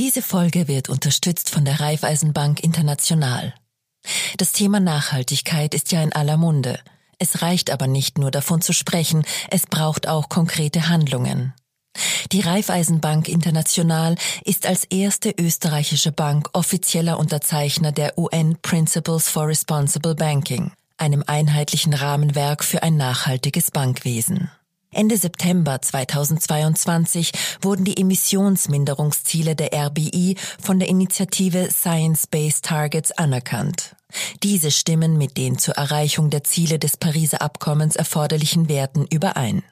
Diese Folge wird unterstützt von der Raiffeisenbank International. Das Thema Nachhaltigkeit ist ja in aller Munde. Es reicht aber nicht nur davon zu sprechen, es braucht auch konkrete Handlungen. Die Raiffeisenbank International ist als erste österreichische Bank offizieller Unterzeichner der UN Principles for Responsible Banking, einem einheitlichen Rahmenwerk für ein nachhaltiges Bankwesen. Ende September 2022 wurden die Emissionsminderungsziele der RBI von der Initiative Science-Based Targets anerkannt. Diese stimmen mit den zur Erreichung der Ziele des Pariser Abkommens erforderlichen Werten überein.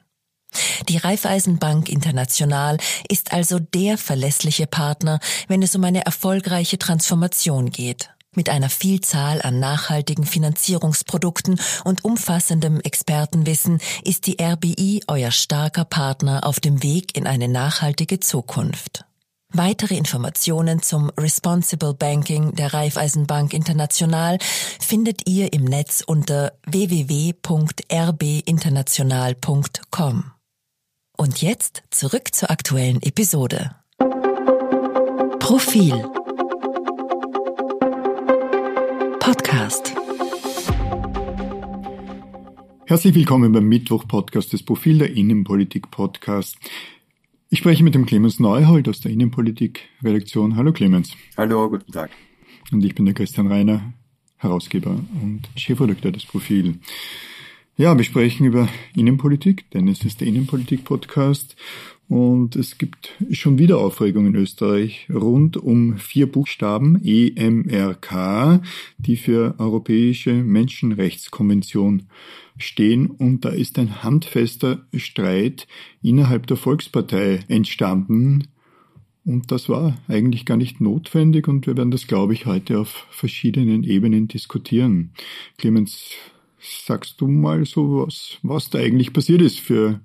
Die Raiffeisenbank International ist also der verlässliche Partner, wenn es um eine erfolgreiche Transformation geht. Mit einer Vielzahl an nachhaltigen Finanzierungsprodukten und umfassendem Expertenwissen ist die RBI euer starker Partner auf dem Weg in eine nachhaltige Zukunft. Weitere Informationen zum Responsible Banking der Raiffeisenbank International findet ihr im Netz unter www.rbinternational.com. Und jetzt zurück zur aktuellen Episode. Profil Podcast. Herzlich willkommen beim Mittwoch-Podcast des Profil der Innenpolitik-Podcast. Ich spreche mit dem Clemens Neuhold aus der Innenpolitik-Redaktion. Hallo Clemens. Hallo, guten Tag. Und ich bin der Christian Reiner, Herausgeber und Chefredakteur des Profil. Ja, wir sprechen über Innenpolitik, denn es ist der Innenpolitik-Podcast und es gibt schon wieder Aufregung in Österreich rund um vier Buchstaben EMRK, die für Europäische Menschenrechtskonvention stehen. Und da ist ein handfester Streit innerhalb der Volkspartei entstanden. Und das war eigentlich gar nicht notwendig und wir werden das, glaube ich, heute auf verschiedenen Ebenen diskutieren. Clemens, sagst du mal so was, was da eigentlich passiert ist für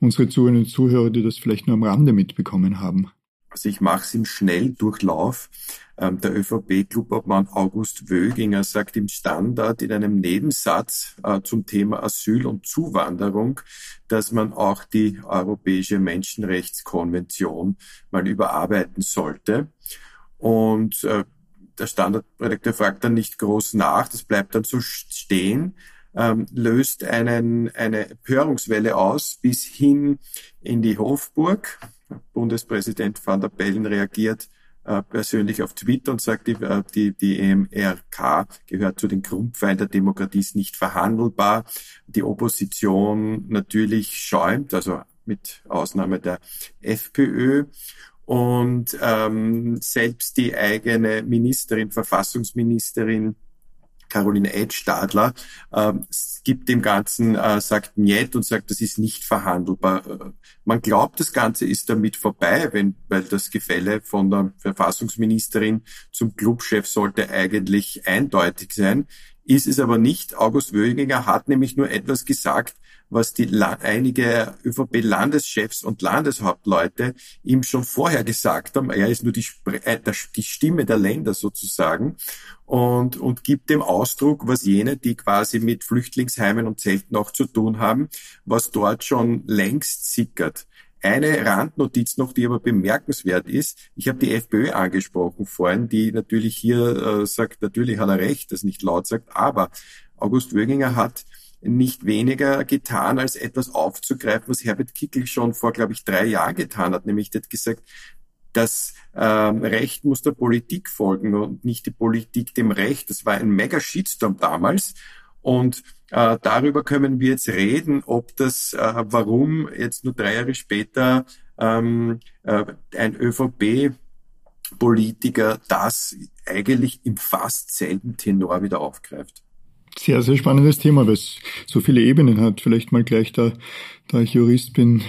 unsere Zuhörerinnen und Zuhörer, die das vielleicht nur am Rande mitbekommen haben? Also ich mache es im Schnelldurchlauf. Ähm, der ÖVP-Clubobmann August Wöginger sagt im Standard in einem Nebensatz äh, zum Thema Asyl und Zuwanderung, dass man auch die Europäische Menschenrechtskonvention mal überarbeiten sollte. Und äh, der Standardredakteur fragt dann nicht groß nach, das bleibt dann so stehen ähm, löst einen, eine Empörungswelle aus bis hin in die Hofburg. Bundespräsident van der Bellen reagiert äh, persönlich auf Twitter und sagt, die, äh, die, die EMRK gehört zu den Grundpfeilen der Demokratie, ist nicht verhandelbar. Die Opposition natürlich schäumt, also mit Ausnahme der FPÖ. Und ähm, selbst die eigene Ministerin, Verfassungsministerin Caroline Edstadler äh, gibt dem Ganzen, äh, sagt Niet und sagt, das ist nicht verhandelbar. Man glaubt, das Ganze ist damit vorbei, wenn, weil das Gefälle von der Verfassungsministerin zum Clubchef sollte eigentlich eindeutig sein. Ist es aber nicht. August Wöginger hat nämlich nur etwas gesagt, was die einige ÖVP-Landeschefs und Landeshauptleute ihm schon vorher gesagt haben. Er ist nur die, äh, die Stimme der Länder sozusagen und, und gibt dem Ausdruck, was jene, die quasi mit Flüchtlingsheimen und Zelten auch zu tun haben, was dort schon längst sickert. Eine Randnotiz noch, die aber bemerkenswert ist. Ich habe die FPÖ angesprochen vorhin, die natürlich hier äh, sagt, natürlich hat er recht, das nicht laut sagt, aber August Wöginger hat nicht weniger getan, als etwas aufzugreifen, was Herbert Kickel schon vor, glaube ich, drei Jahren getan hat. Nämlich, der hat gesagt, das ähm, Recht muss der Politik folgen und nicht die Politik dem Recht. Das war ein mega Shitstorm damals. Und äh, darüber können wir jetzt reden, ob das, äh, warum jetzt nur drei Jahre später ähm, äh, ein ÖVP-Politiker das eigentlich im fast selben Tenor wieder aufgreift. Sehr, sehr spannendes Thema, weil es so viele Ebenen hat. Vielleicht mal gleich da, da ich Jurist bin,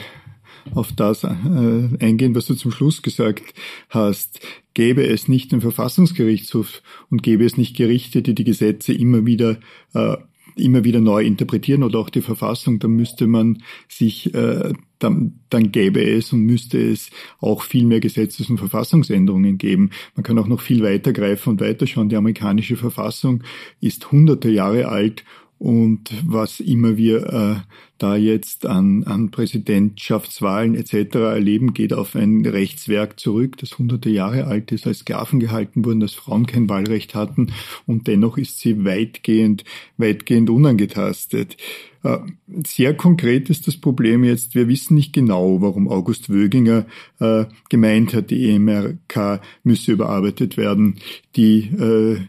auf das äh, eingehen, was du zum Schluss gesagt hast. Gäbe es nicht den Verfassungsgerichtshof und gäbe es nicht Gerichte, die die Gesetze immer wieder äh, immer wieder neu interpretieren oder auch die Verfassung, dann müsste man sich, äh, dann, dann gäbe es und müsste es auch viel mehr Gesetzes- und Verfassungsänderungen geben. Man kann auch noch viel weiter greifen und weiterschauen. Die amerikanische Verfassung ist hunderte Jahre alt und was immer wir äh, da jetzt an, an Präsidentschaftswahlen etc. erleben, geht auf ein Rechtswerk zurück, das hunderte Jahre alt ist, als Sklaven gehalten wurden, dass Frauen kein Wahlrecht hatten und dennoch ist sie weitgehend, weitgehend unangetastet. Äh, sehr konkret ist das Problem jetzt, wir wissen nicht genau, warum August Wöginger äh, gemeint hat, die EMRK müsse überarbeitet werden. Die, äh,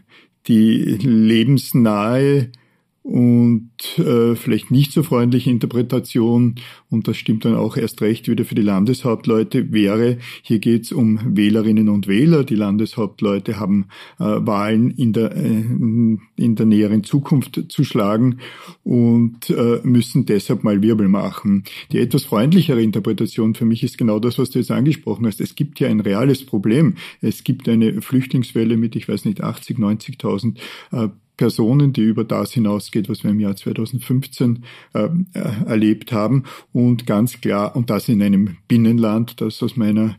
die lebensnahe und äh, vielleicht nicht so freundliche Interpretation, und das stimmt dann auch erst recht wieder für die Landeshauptleute, wäre, hier geht es um Wählerinnen und Wähler. Die Landeshauptleute haben äh, Wahlen in der, äh, in der näheren Zukunft zu schlagen und äh, müssen deshalb mal Wirbel machen. Die etwas freundlichere Interpretation für mich ist genau das, was du jetzt angesprochen hast. Es gibt ja ein reales Problem. Es gibt eine Flüchtlingswelle mit, ich weiß nicht, 80, 90.000 äh, Personen, die über das hinausgeht, was wir im Jahr 2015 äh, erlebt haben. Und ganz klar, und das in einem Binnenland, das aus meiner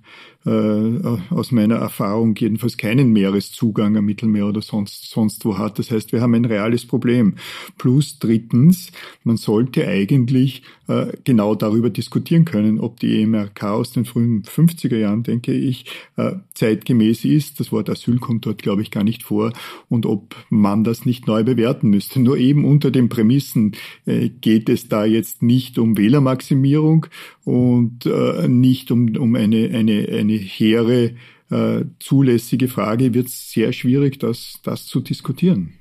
aus meiner Erfahrung jedenfalls keinen Meereszugang am Mittelmeer oder sonst, sonst wo hat. Das heißt, wir haben ein reales Problem. Plus drittens, man sollte eigentlich äh, genau darüber diskutieren können, ob die EMRK aus den frühen 50er Jahren, denke ich, äh, zeitgemäß ist. Das Wort Asyl kommt dort, glaube ich, gar nicht vor. Und ob man das nicht neu bewerten müsste. Nur eben unter den Prämissen äh, geht es da jetzt nicht um Wählermaximierung und äh, nicht um, um eine, eine, eine hehre, äh, zulässige Frage, wird es sehr schwierig, das, das zu diskutieren.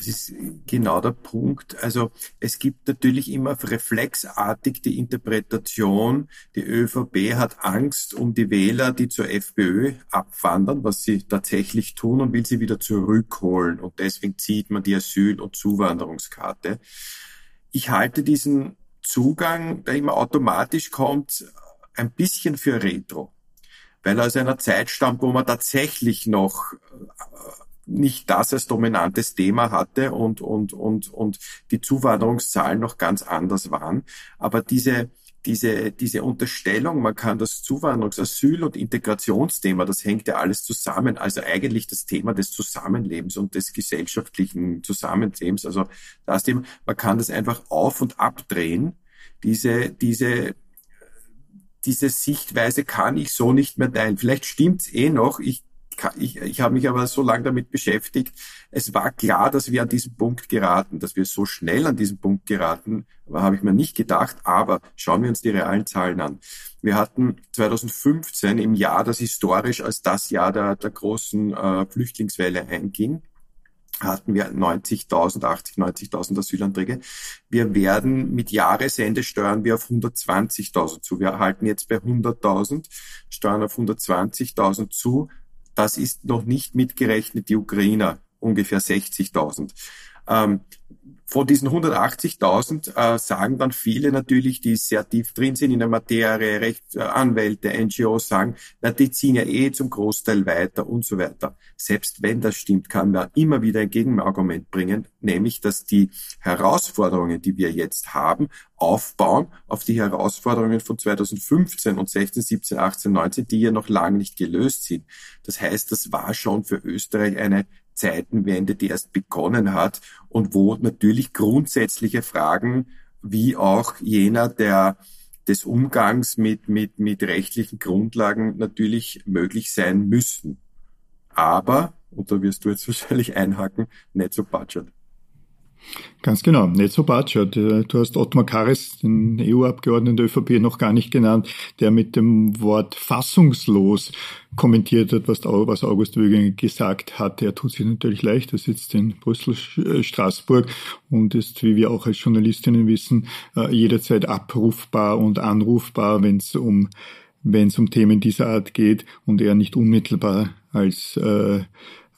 Das ist genau der Punkt. Also es gibt natürlich immer reflexartig die Interpretation, die ÖVP hat Angst um die Wähler, die zur FPÖ abwandern, was sie tatsächlich tun und will sie wieder zurückholen. Und deswegen zieht man die Asyl- und Zuwanderungskarte. Ich halte diesen Zugang, der immer automatisch kommt, ein bisschen für Retro. Weil er aus einer Zeit stammt, wo man tatsächlich noch äh, nicht das als dominantes Thema hatte und, und, und, und die Zuwanderungszahlen noch ganz anders waren. Aber diese, diese, diese Unterstellung, man kann das Zuwanderungs-, Asyl- und Integrationsthema, das hängt ja alles zusammen. Also eigentlich das Thema des Zusammenlebens und des gesellschaftlichen Zusammenlebens. Also das Thema, man kann das einfach auf und abdrehen. Diese, diese, diese Sichtweise kann ich so nicht mehr teilen. Vielleicht stimmt's eh noch. Ich ich, ich habe mich aber so lange damit beschäftigt. Es war klar, dass wir an diesen Punkt geraten, dass wir so schnell an diesen Punkt geraten, habe ich mir nicht gedacht. Aber schauen wir uns die realen Zahlen an. Wir hatten 2015 im Jahr, das historisch als das Jahr der, der großen äh, Flüchtlingswelle einging, hatten wir 90.000, 80, 90.000 Asylanträge. Wir werden mit Jahresende steuern wir auf 120.000 zu. Wir erhalten jetzt bei 100.000, steuern auf 120.000 zu. Das ist noch nicht mitgerechnet die Ukrainer, ungefähr 60.000. Ähm, von diesen 180.000 äh, sagen dann viele natürlich, die sehr tief drin sind in der Materie, Rechtsanwälte, äh, NGOs sagen, na, die ziehen ja eh zum Großteil weiter und so weiter. Selbst wenn das stimmt, kann man immer wieder ein Gegenargument bringen, nämlich, dass die Herausforderungen, die wir jetzt haben, aufbauen auf die Herausforderungen von 2015 und 16, 17, 18, 19, die ja noch lange nicht gelöst sind. Das heißt, das war schon für Österreich eine Zeitenwende, die erst begonnen hat und wo natürlich grundsätzliche Fragen wie auch jener der des Umgangs mit, mit, mit rechtlichen Grundlagen natürlich möglich sein müssen. Aber, und da wirst du jetzt wahrscheinlich einhaken, nicht so budget. Ganz genau, nicht so Batschert. Du hast Ottmar Kares, den EU-Abgeordneten der ÖVP, noch gar nicht genannt, der mit dem Wort fassungslos kommentiert hat, was, August Wöginger gesagt hat. Er tut sich natürlich leicht, er sitzt in Brüssel, äh, Straßburg und ist, wie wir auch als Journalistinnen wissen, äh, jederzeit abrufbar und anrufbar, wenn es um wenn es um Themen dieser Art geht und er nicht unmittelbar als äh,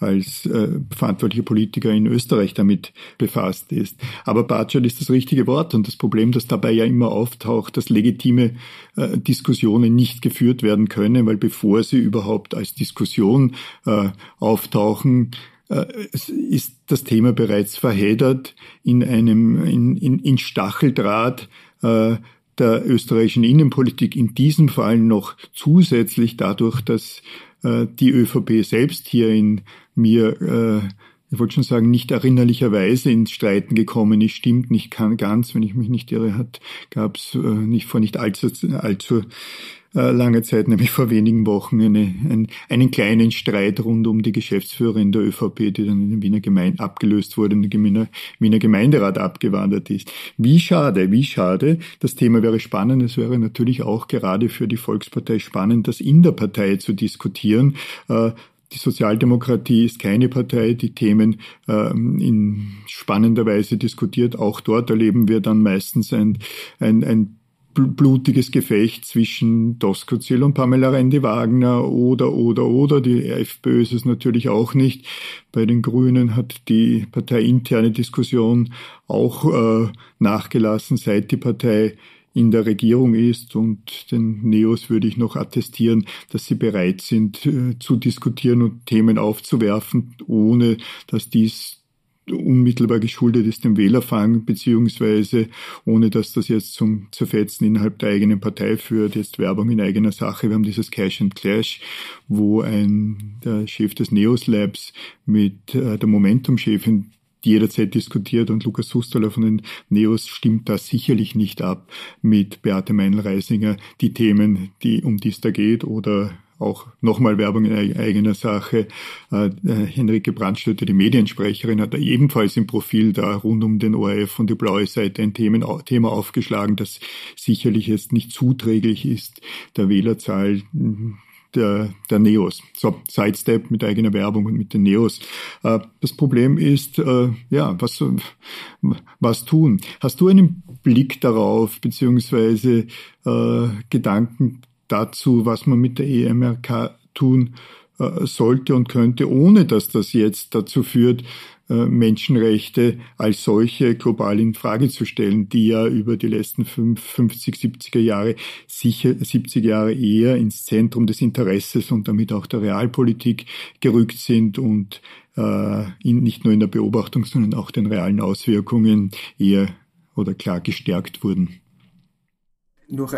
als äh, verantwortlicher Politiker in Österreich damit befasst ist. Aber Batschert ist das richtige Wort und das Problem, das dabei ja immer auftaucht, dass legitime äh, Diskussionen nicht geführt werden können, weil bevor sie überhaupt als Diskussion äh, auftauchen, äh, ist das Thema bereits verheddert in einem in, in, in Stacheldraht äh, der österreichischen Innenpolitik in diesem Fall noch zusätzlich dadurch, dass äh, die ÖVP selbst hier in mir äh, ich wollte schon sagen, nicht erinnerlicherweise ins Streiten gekommen ist, stimmt nicht ganz, wenn ich mich nicht irre, hat, gab es äh, nicht vor nicht allzu, allzu äh, lange Zeit, nämlich vor wenigen Wochen, eine, ein, einen kleinen Streit rund um die Geschäftsführerin der ÖVP, die dann in den Wiener Gemeinde abgelöst wurde in den Wiener, Wiener Gemeinderat abgewandert ist. Wie schade, wie schade. Das Thema wäre spannend. Es wäre natürlich auch gerade für die Volkspartei spannend, das in der Partei zu diskutieren. Äh, die Sozialdemokratie ist keine Partei, die Themen ähm, in spannender Weise diskutiert. Auch dort erleben wir dann meistens ein, ein, ein blutiges Gefecht zwischen Doskozil und Pamela Rendi-Wagner oder, oder, oder. Die FPÖ ist es natürlich auch nicht. Bei den Grünen hat die parteiinterne Diskussion auch äh, nachgelassen, seit die Partei in der Regierung ist und den Neos würde ich noch attestieren, dass sie bereit sind äh, zu diskutieren und Themen aufzuwerfen, ohne dass dies unmittelbar geschuldet ist dem Wählerfang, beziehungsweise ohne dass das jetzt zum Zerfetzen innerhalb der eigenen Partei führt, jetzt Werbung in eigener Sache. Wir haben dieses Cash and Clash, wo ein der Chef des Neos Labs mit äh, der Momentum-Chefin jederzeit diskutiert und Lukas Hustaler von den Neos stimmt da sicherlich nicht ab mit Beate Meinl-Reisinger die Themen, die, um die es da geht oder auch nochmal Werbung in eigener Sache. Äh, äh, Henrike Brandstötter, die Mediensprecherin, hat da ebenfalls im Profil da rund um den ORF und die blaue Seite ein Thema aufgeschlagen, das sicherlich jetzt nicht zuträglich ist der Wählerzahl der, der Neos. So, Sidestep mit eigener Werbung und mit den Neos. Äh, das Problem ist, äh, ja, was, was tun? Hast du einen Blick darauf, beziehungsweise äh, Gedanken dazu, was man mit der EMRK tun äh, sollte und könnte, ohne dass das jetzt dazu führt, Menschenrechte als solche global in Frage zu stellen, die ja über die letzten 50, 70er Jahre, sicher 70 Jahre eher ins Zentrum des Interesses und damit auch der Realpolitik gerückt sind und äh, in, nicht nur in der Beobachtung, sondern auch den realen Auswirkungen eher oder klar gestärkt wurden. Noch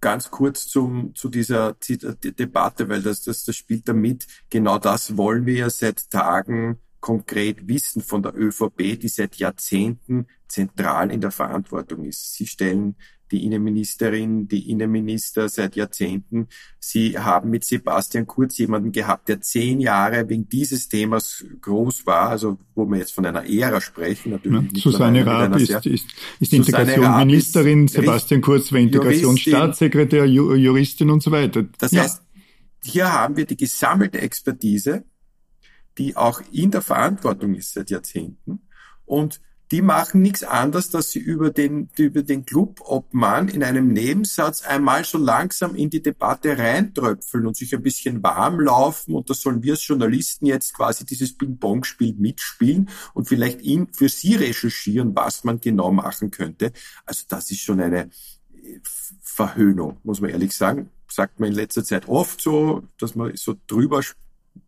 ganz kurz zum, zu dieser Debatte, weil das, das, das spielt damit. Genau das wollen wir ja seit Tagen konkret wissen von der ÖVP, die seit Jahrzehnten zentral in der Verantwortung ist. Sie stellen die Innenministerin, die Innenminister seit Jahrzehnten. Sie haben mit Sebastian Kurz jemanden gehabt, der zehn Jahre wegen dieses Themas groß war, also wo wir jetzt von einer Ära sprechen. Natürlich ja, Susanne Raab ist, ist, ist Integrationsministerin, Sebastian Kurz war Integrationsstaatssekretär, Juristin und so weiter. Das ja. heißt, hier haben wir die gesammelte Expertise, die auch in der Verantwortung ist seit Jahrzehnten und die machen nichts anderes, dass sie über den, über den Clubobmann in einem Nebensatz einmal so langsam in die Debatte reintröpfeln und sich ein bisschen warm laufen und da sollen wir als Journalisten jetzt quasi dieses Ping-Pong-Spiel mitspielen und vielleicht ihn für sie recherchieren, was man genau machen könnte. Also das ist schon eine äh, Verhöhnung, muss man ehrlich sagen. Sagt man in letzter Zeit oft so, dass man so drüber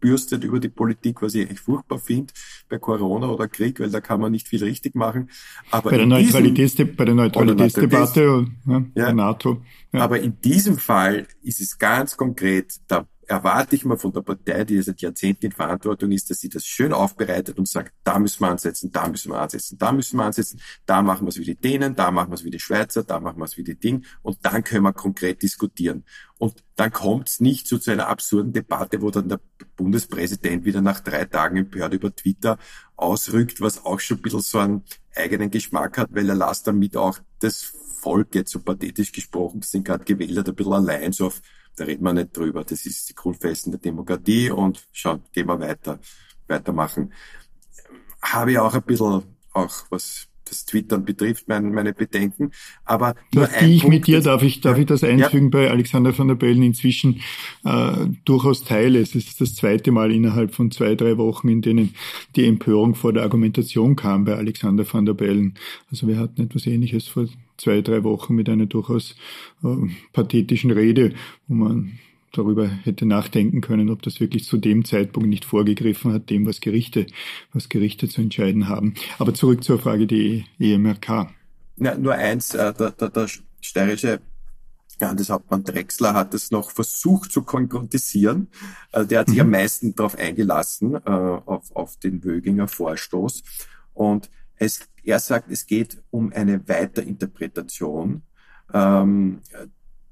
bürstet über die Politik, was ich echt furchtbar finde bei Corona oder Krieg, weil da kann man nicht viel richtig machen. Aber bei der, Neutralitätsde bei der Neutralitätsdebatte ja, ja, der NATO. Ja. Aber in diesem Fall ist es ganz konkret, da erwarte ich mal von der Partei, die seit Jahrzehnten in Verantwortung ist, dass sie das schön aufbereitet und sagt, da müssen wir ansetzen, da müssen wir ansetzen, da müssen wir ansetzen, da machen wir es wie die Dänen, da machen wir es wie die Schweizer, da machen wir es wie die Ding und dann können wir konkret diskutieren. Und dann kommt es nicht so zu einer absurden Debatte, wo dann der Bundespräsident wieder nach drei Tagen empört über Twitter ausrückt, was auch schon ein bisschen so einen eigenen Geschmack hat, weil er lässt damit auch das Volk, jetzt so pathetisch gesprochen, das sind gerade gewählt hat, ein bisschen allein so auf da redet man nicht drüber. Das ist die Grundfesten der Demokratie und schauen, gehen wir weiter, weitermachen. Habe ich auch ein bisschen, auch was das Twittern betrifft, mein, meine Bedenken. Aber nur das ein ich Punkt, mit dir, darf ich, darf ich das einfügen ja. bei Alexander van der Bellen inzwischen äh, durchaus teile. Es ist das zweite Mal innerhalb von zwei, drei Wochen, in denen die Empörung vor der Argumentation kam bei Alexander van der Bellen. Also wir hatten etwas Ähnliches vor zwei, drei Wochen mit einer durchaus äh, pathetischen Rede, wo man darüber hätte nachdenken können, ob das wirklich zu dem Zeitpunkt nicht vorgegriffen hat, dem, was Gerichte, was Gerichte zu entscheiden haben. Aber zurück zur Frage der EMRK. Ja, nur eins, äh, der, der, der steirische ja, das Hauptmann Drexler hat es noch versucht zu konkretisieren. Äh, der hat sich mhm. am meisten darauf eingelassen, äh, auf, auf den Wöginger Vorstoß. Und es, er sagt, es geht um eine Weiterinterpretation ähm,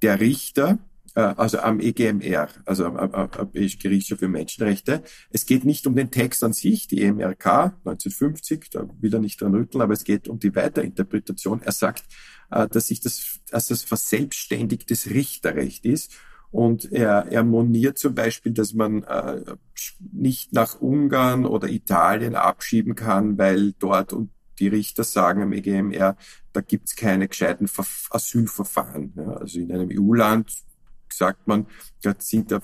der Richter, äh, also am EGMR, also am Europäischen Gerichtshof für Menschenrechte. Es geht nicht um den Text an sich, die EMRK 1950, da will er nicht dran rütteln, aber es geht um die Weiterinterpretation. Er sagt, äh, dass sich das, dass das verselbstständigtes Richterrecht ist. Und er, er moniert zum Beispiel, dass man äh, nicht nach Ungarn oder Italien abschieben kann, weil dort und die Richter sagen am EGMR, da gibt's keine gescheiten Asylverfahren. Ja, also in einem EU-Land sagt man, da, sind, da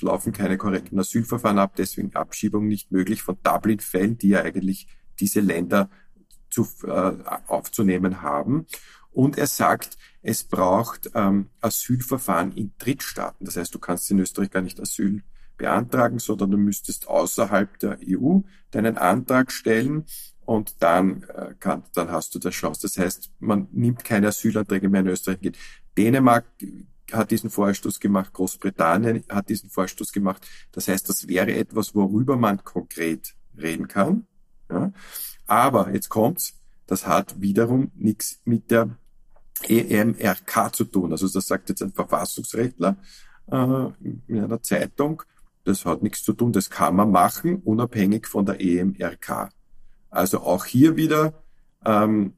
laufen keine korrekten Asylverfahren ab, deswegen Abschiebung nicht möglich von Dublin-Fällen, die ja eigentlich diese Länder zu, äh, aufzunehmen haben. Und er sagt, es braucht ähm, Asylverfahren in Drittstaaten. Das heißt, du kannst in Österreich gar nicht Asyl beantragen, sondern du müsstest außerhalb der EU deinen Antrag stellen und dann, äh, kann, dann hast du das Chance. Das heißt, man nimmt keine Asylanträge mehr in Österreich. Geht. Dänemark hat diesen Vorstoß gemacht, Großbritannien hat diesen Vorstoß gemacht. Das heißt, das wäre etwas, worüber man konkret reden kann. Ja. Aber jetzt kommt's, das hat wiederum nichts mit der EMRK zu tun. Also das sagt jetzt ein Verfassungsrechtler äh, in einer Zeitung. Das hat nichts zu tun, das kann man machen, unabhängig von der EMRK. Also auch hier wieder ähm,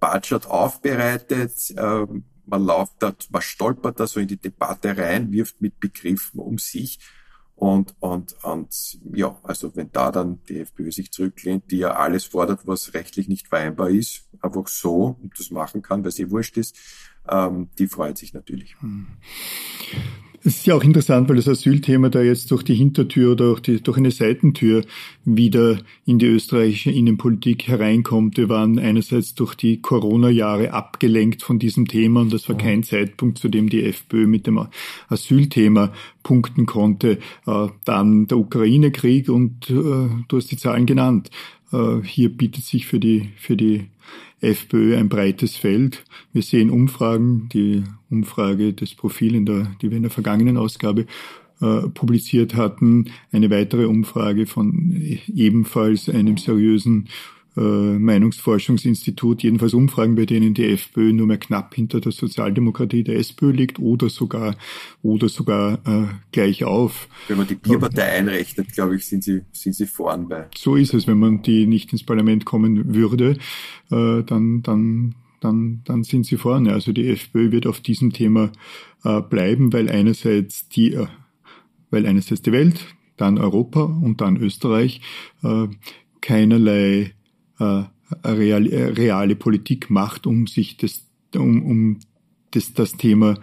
Bartsch aufbereitet, äh, man läuft da, man stolpert da so in die Debatte rein, wirft mit Begriffen um sich und, und, und ja, also wenn da dann die FPÖ sich zurücklehnt, die ja alles fordert, was rechtlich nicht vereinbar ist, einfach so und das machen kann, weil es eh wurscht ist, ähm, die freut sich natürlich. Hm. Es ist ja auch interessant, weil das Asylthema da jetzt durch die Hintertür oder auch die, durch eine Seitentür wieder in die österreichische Innenpolitik hereinkommt. Wir waren einerseits durch die Corona-Jahre abgelenkt von diesem Thema und das war kein Zeitpunkt, zu dem die FPÖ mit dem Asylthema punkten konnte. Äh, dann der Ukraine-Krieg und äh, du hast die Zahlen genannt. Äh, hier bietet sich für die, für die FPÖ ein breites Feld. Wir sehen Umfragen, die Umfrage des Profil, in der, die wir in der vergangenen Ausgabe äh, publiziert hatten, eine weitere Umfrage von ebenfalls einem seriösen äh, Meinungsforschungsinstitut, jedenfalls Umfragen, bei denen die FPÖ nur mehr knapp hinter der Sozialdemokratie der SPÖ liegt oder sogar oder sogar äh, gleich auf. Wenn man die Bierpartei einrechnet, glaube ich, sind sie sind sie vorn bei. So ist es, wenn man die nicht ins Parlament kommen würde, äh, dann dann dann, dann sind sie vorne. Also die FPÖ wird auf diesem Thema äh, bleiben, weil einerseits die, äh, weil einerseits die Welt, dann Europa und dann Österreich äh, keinerlei äh, reale, äh, reale Politik macht, um sich das, um, um das, das Thema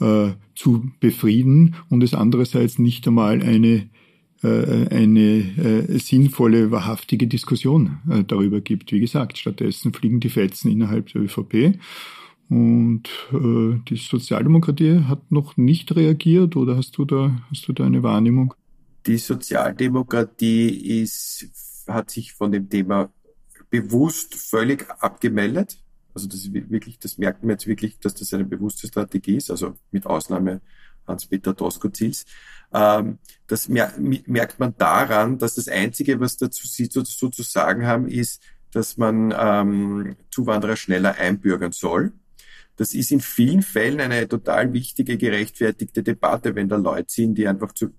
äh, zu befrieden und es andererseits nicht einmal eine äh, eine äh, sinnvolle, wahrhaftige Diskussion äh, darüber gibt. Wie gesagt, stattdessen fliegen die Fetzen innerhalb der ÖVP und äh, die Sozialdemokratie hat noch nicht reagiert oder hast du da hast du da eine Wahrnehmung? Die Sozialdemokratie ist hat sich von dem Thema bewusst völlig abgemeldet. Also das ist wirklich, das merkt man jetzt wirklich, dass das eine bewusste Strategie ist, also mit Ausnahme Hans-Peter Doskozils. Ähm, das merkt man daran, dass das Einzige, was dazu sie so zu sagen haben, ist, dass man ähm, Zuwanderer schneller einbürgern soll. Das ist in vielen Fällen eine total wichtige, gerechtfertigte Debatte, wenn da Leute sind, die einfach zu,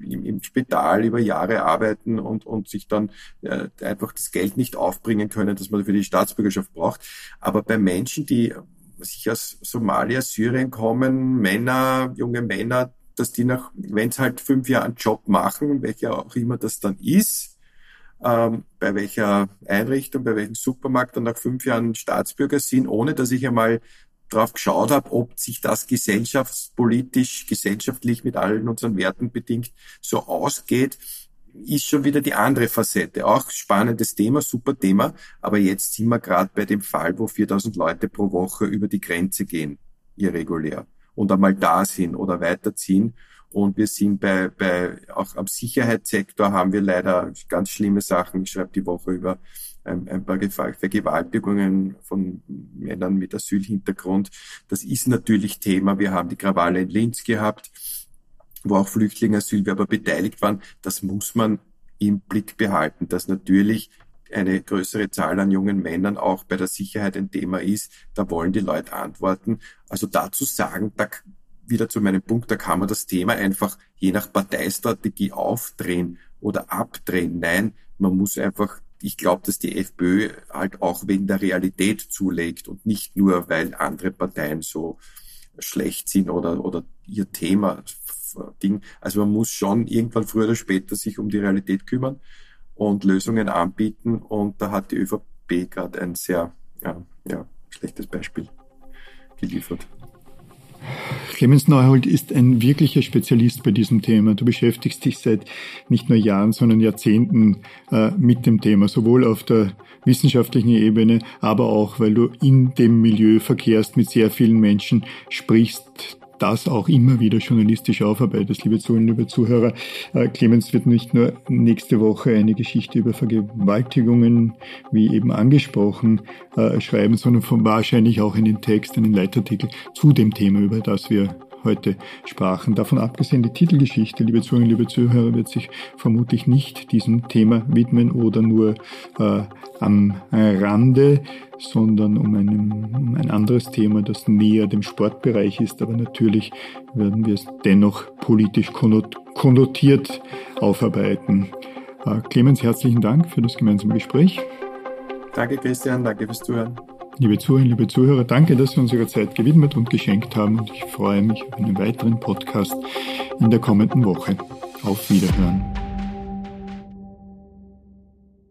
im, im Spital über Jahre arbeiten und, und sich dann äh, einfach das Geld nicht aufbringen können, das man für die Staatsbürgerschaft braucht. Aber bei Menschen, die sich aus Somalia, Syrien kommen, Männer, junge Männer, dass die nach, wenn es halt fünf Jahre einen Job machen, welcher auch immer das dann ist, ähm, bei welcher Einrichtung, bei welchem Supermarkt dann nach fünf Jahren Staatsbürger sind, ohne dass ich einmal drauf geschaut habe, ob sich das gesellschaftspolitisch, gesellschaftlich mit allen unseren Werten bedingt so ausgeht, ist schon wieder die andere Facette. Auch spannendes Thema, super Thema. Aber jetzt sind wir gerade bei dem Fall, wo 4000 Leute pro Woche über die Grenze gehen, irregulär. Und einmal da sind oder weiterziehen. Und wir sind bei, bei, auch am Sicherheitssektor haben wir leider ganz schlimme Sachen. Ich schreibe die Woche über ein, ein paar Vergewaltigungen von Männern mit Asylhintergrund. Das ist natürlich Thema. Wir haben die Krawalle in Linz gehabt, wo auch Flüchtlinge, Asylwerber beteiligt waren. Das muss man im Blick behalten, dass natürlich eine größere Zahl an jungen Männern auch bei der Sicherheit ein Thema ist. Da wollen die Leute antworten. Also dazu sagen, da wieder zu meinem Punkt, da kann man das Thema einfach je nach Parteistrategie aufdrehen oder abdrehen. Nein, man muss einfach, ich glaube, dass die FPÖ halt auch wegen der Realität zulegt und nicht nur, weil andere Parteien so schlecht sind oder, oder ihr Thema Ding. Also man muss schon irgendwann früher oder später sich um die Realität kümmern und Lösungen anbieten. Und da hat die ÖVP gerade ein sehr ja, ja, schlechtes Beispiel geliefert. Clemens Neuhold ist ein wirklicher Spezialist bei diesem Thema. Du beschäftigst dich seit nicht nur Jahren, sondern Jahrzehnten äh, mit dem Thema, sowohl auf der wissenschaftlichen Ebene, aber auch, weil du in dem Milieu verkehrst, mit sehr vielen Menschen sprichst, das auch immer wieder journalistisch aufarbeitest, liebe Zuhörerinnen, liebe Zuhörer. Äh, Clemens wird nicht nur nächste Woche eine Geschichte über Vergewaltigungen, wie eben angesprochen, äh, schreiben, sondern wahrscheinlich auch einen Text, einen Leitartikel zu dem Thema, über das wir heute sprachen. Davon abgesehen, die Titelgeschichte, liebe Zuhörerinnen, liebe Zuhörer, wird sich vermutlich nicht diesem Thema widmen oder nur äh, am Rande, sondern um, einen, um ein anderes Thema, das näher dem Sportbereich ist. Aber natürlich werden wir es dennoch politisch konnotiert aufarbeiten. Äh, Clemens, herzlichen Dank für das gemeinsame Gespräch. Danke, Christian. Danke fürs Zuhören. Liebe Zuhörerinnen, liebe Zuhörer, danke, dass Sie uns Ihre Zeit gewidmet und geschenkt haben und ich freue mich auf einen weiteren Podcast in der kommenden Woche. Auf Wiederhören.